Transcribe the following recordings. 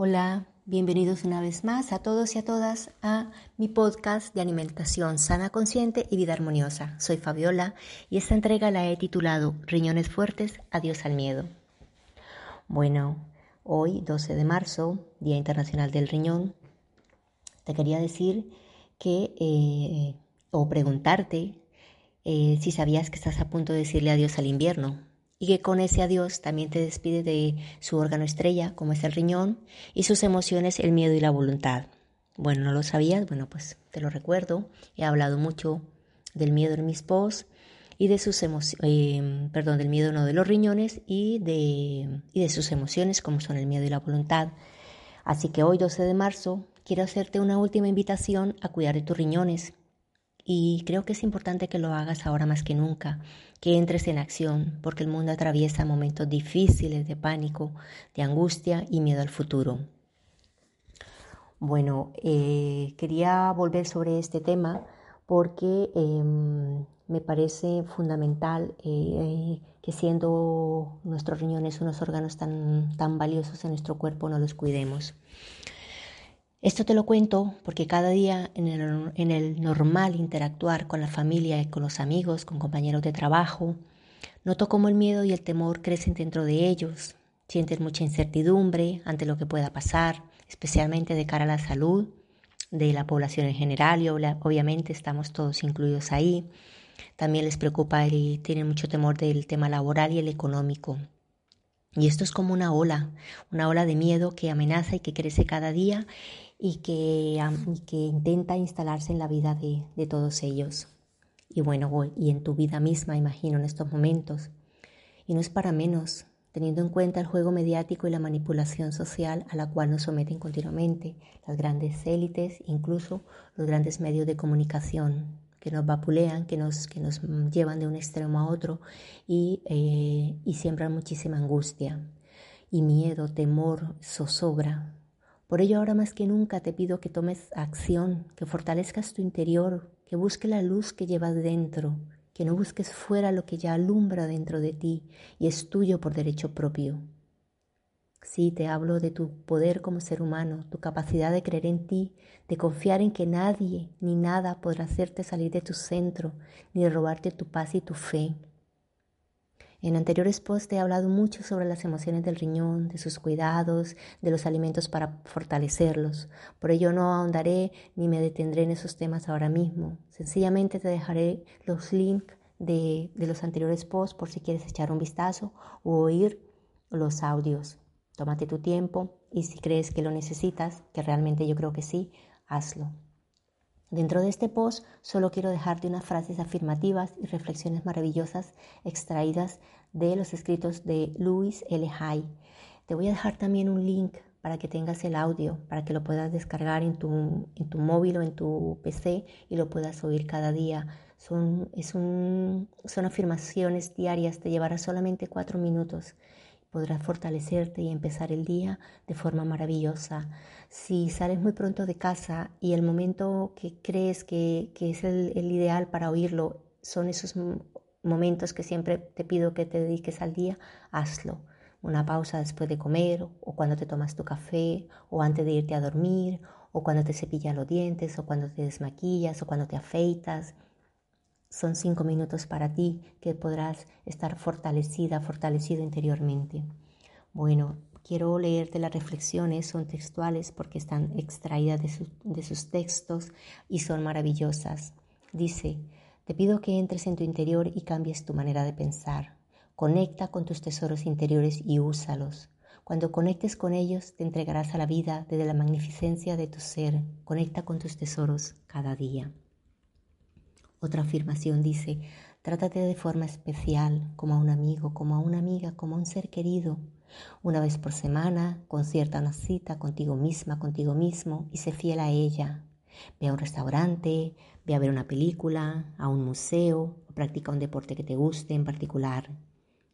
Hola, bienvenidos una vez más a todos y a todas a mi podcast de alimentación sana, consciente y vida armoniosa. Soy Fabiola y esta entrega la he titulado Riñones fuertes, adiós al miedo. Bueno, hoy 12 de marzo, Día Internacional del Riñón, te quería decir que, eh, o preguntarte eh, si sabías que estás a punto de decirle adiós al invierno, y que con ese adiós también te despide de su órgano estrella, como es el riñón, y sus emociones, el miedo y la voluntad. Bueno, ¿no lo sabías? Bueno, pues te lo recuerdo. He hablado mucho del miedo en mis posts y de sus emociones, eh, perdón, del miedo no de los riñones y de, y de sus emociones, como son el miedo y la voluntad. Así que hoy, 12 de marzo, quiero hacerte una última invitación a cuidar de tus riñones, y creo que es importante que lo hagas ahora más que nunca, que entres en acción, porque el mundo atraviesa momentos difíciles de pánico, de angustia y miedo al futuro. Bueno, eh, quería volver sobre este tema porque em, me parece fundamental eh, que siendo nuestros riñones unos órganos tan, tan valiosos en nuestro cuerpo, no los cuidemos. Esto te lo cuento porque cada día en el, normal interactuar con la familia y con los amigos, con compañeros de trabajo, noto cómo el miedo y el temor crecen dentro de ellos. Sienten mucha incertidumbre ante lo que pueda pasar, especialmente de cara a la salud de la población en general y obviamente estamos todos incluidos ahí. También les preocupa y tienen mucho temor del tema laboral y el económico. Y esto es como una ola, una ola de miedo que amenaza y que crece cada día y que, que intenta instalarse en la vida de, de todos ellos. Y bueno, y en tu vida misma, imagino, en estos momentos. Y no es para menos, teniendo en cuenta el juego mediático y la manipulación social a la cual nos someten continuamente las grandes élites, incluso los grandes medios de comunicación que nos vapulean, que nos, que nos llevan de un extremo a otro y, eh, y siembran muchísima angustia y miedo, temor, zozobra. Por ello ahora más que nunca te pido que tomes acción, que fortalezcas tu interior, que busques la luz que llevas dentro, que no busques fuera lo que ya alumbra dentro de ti y es tuyo por derecho propio. Sí, te hablo de tu poder como ser humano, tu capacidad de creer en ti, de confiar en que nadie ni nada podrá hacerte salir de tu centro, ni robarte tu paz y tu fe. En anteriores posts he hablado mucho sobre las emociones del riñón, de sus cuidados, de los alimentos para fortalecerlos. Por ello no ahondaré ni me detendré en esos temas ahora mismo. Sencillamente te dejaré los links de, de los anteriores posts por si quieres echar un vistazo o oír los audios. Tómate tu tiempo y si crees que lo necesitas, que realmente yo creo que sí, hazlo. Dentro de este post solo quiero dejarte unas frases afirmativas y reflexiones maravillosas extraídas de los escritos de Louis L. Hay. Te voy a dejar también un link para que tengas el audio, para que lo puedas descargar en tu, en tu móvil o en tu PC y lo puedas oír cada día. Son, es un, son afirmaciones diarias, te llevará solamente cuatro minutos podrás fortalecerte y empezar el día de forma maravillosa. Si sales muy pronto de casa y el momento que crees que, es el, el, ideal para oírlo son esos momentos que siempre te pido que te dediques al día, hazlo. Una pausa después de comer o cuando te tomas tu café o antes de irte a dormir o cuando te cepillas los dientes o cuando te desmaquillas o cuando te afeitas son cinco minutos para ti que podrás estar fortalecida, fortalecido interiormente. Bueno, quiero leerte las reflexiones, son textuales porque están extraídas de, sus textos y son maravillosas. Dice, te pido que entres en tu interior y cambies tu manera de pensar. Conecta con tus tesoros interiores y úsalos. Cuando conectes con ellos, te entregarás a la vida desde la magnificencia de tu ser. Conecta con tus tesoros cada día. Otra afirmación dice, trátate de forma especial, como a un amigo, como a una amiga, como a un ser querido. Una vez por semana, concierta una cita contigo misma, contigo mismo y sé fiel a ella. Ve a un restaurante, ve a ver una película, a un museo o practica un deporte que te guste en particular.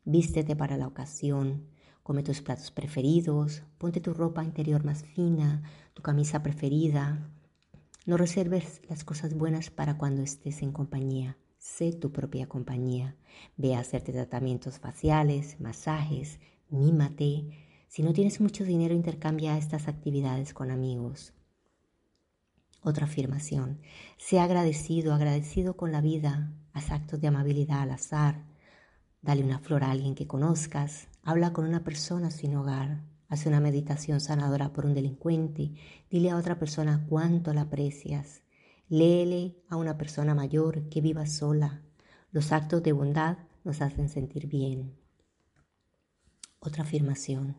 Vístete para la ocasión, come tus platos preferidos, ponte tu ropa interior más fina, tu camisa preferida, no reserves las cosas buenas para cuando estés en compañía. Sé tu propia compañía. Ve a hacerte tratamientos faciales, masajes, mímate. Si no tienes mucho dinero, intercambia estas actividades con amigos. Otra afirmación. Sea agradecido, agradecido con la vida. Haz actos de amabilidad al azar. Dale una flor a alguien que conozcas. Habla con una persona sin hogar. Haz una meditación sanadora por un delincuente. Dile a otra persona cuánto la aprecias. Léele a una persona mayor que viva sola. Los actos de bondad nos hacen sentir bien. Otra afirmación.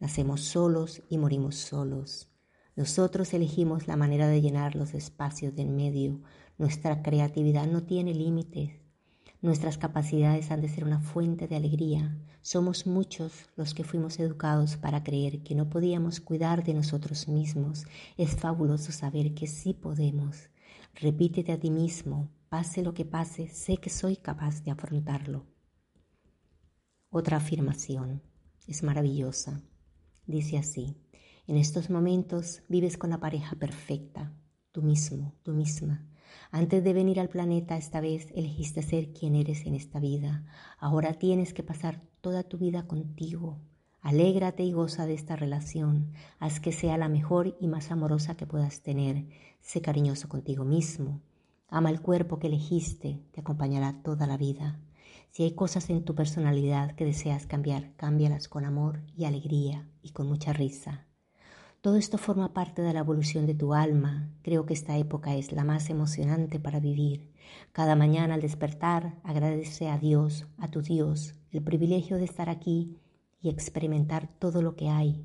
Nacemos solos y morimos solos. Nosotros elegimos la manera de llenar los espacios del medio. Nuestra creatividad no tiene límites. Nuestras capacidades han de ser una fuente de alegría. Somos muchos los que fuimos educados para creer que no podíamos cuidar de nosotros mismos. Es fabuloso saber que sí podemos. Repítete a ti mismo, pase lo que pase, sé que soy capaz de afrontarlo. Otra afirmación es maravillosa. Dice así. En estos momentos vives con la pareja perfecta, tú mismo, tú misma. Antes de venir al planeta esta vez elegiste ser quien eres en esta vida. Ahora tienes que pasar toda tu vida contigo. Alégrate y goza de esta relación. Haz que sea la mejor y más amorosa que puedas tener. Sé cariñoso contigo mismo. Ama el cuerpo que elegiste, te acompañará toda la vida. Si hay cosas en tu personalidad que deseas cambiar, cámbialas con amor y alegría y con mucha risa. Todo esto forma parte de la evolución de tu alma. Creo que esta época es la más emocionante para vivir. Cada mañana al despertar, agradece a Dios, a tu Dios, el privilegio de estar aquí y experimentar todo lo que hay.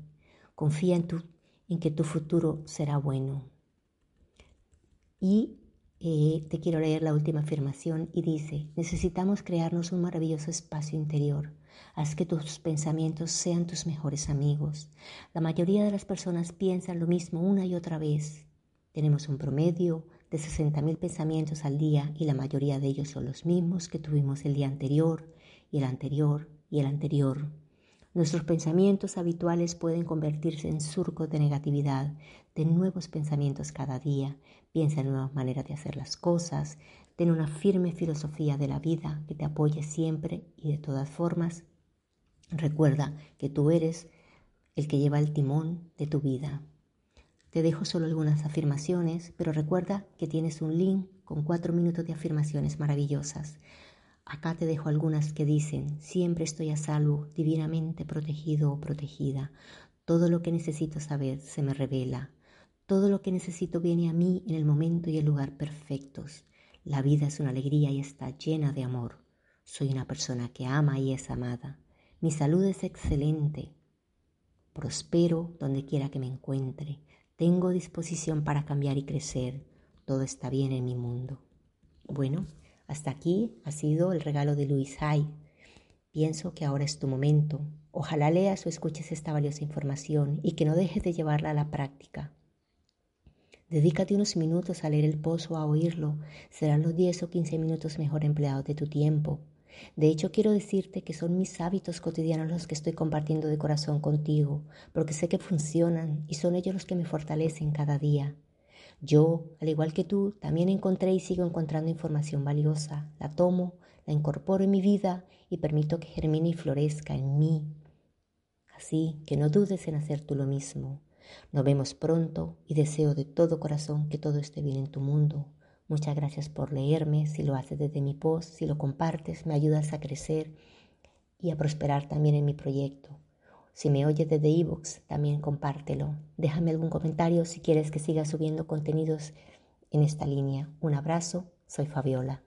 Confía en, tu, en que tu futuro será bueno. Y eh, te quiero leer la última afirmación y dice, necesitamos crearnos un maravilloso espacio interior Haz que tus pensamientos sean tus mejores amigos. La mayoría de las personas piensan lo mismo una y otra vez. Tenemos un promedio de 60.000 pensamientos al día y la mayoría de ellos son los mismos que tuvimos el día anterior y el anterior y el anterior. Nuestros pensamientos habituales pueden convertirse en surcos de negatividad, de nuevos pensamientos cada día. Piensa en nuevas maneras de hacer las cosas, Ten una firme filosofía de la vida que te apoye siempre y de todas formas. Recuerda que tú eres el que lleva el timón de tu vida. Te dejo solo algunas afirmaciones, pero recuerda que tienes un link con cuatro minutos de afirmaciones maravillosas. Acá te dejo algunas que dicen, siempre estoy a salvo, divinamente protegido o protegida. Todo lo que necesito saber se me revela. Todo lo que necesito viene a mí en el momento y el lugar perfectos. La vida es una alegría y está llena de amor. Soy una persona que ama y es amada. Mi salud es excelente. Prospero donde quiera que me encuentre. Tengo disposición para cambiar y crecer. Todo está bien en mi mundo. Bueno, hasta aquí ha sido el regalo de Luis Hay. Pienso que ahora es tu momento. Ojalá leas o escuches esta valiosa información y que no dejes de llevarla a la práctica. Dedícate unos minutos a leer el pozo a oírlo. Serán los 10 o 15 minutos mejor empleados de tu tiempo. De hecho, quiero decirte que son mis hábitos cotidianos los que estoy compartiendo de corazón contigo, porque sé que funcionan y son ellos los que me fortalecen cada día. Yo, al igual que tú, también encontré y sigo encontrando información valiosa. La tomo, la incorporo en mi vida y permito que germine y florezca en mí. Así que no dudes en hacer tú lo mismo. Nos vemos pronto y deseo de todo corazón que todo esté bien en tu mundo. Muchas gracias por leerme, si lo haces desde mi post, si lo compartes, me ayudas a crecer y a prosperar también en mi proyecto. Si me oyes desde ebooks, también compártelo. Déjame algún comentario si quieres que siga subiendo contenidos en esta línea. Un abrazo, soy Fabiola.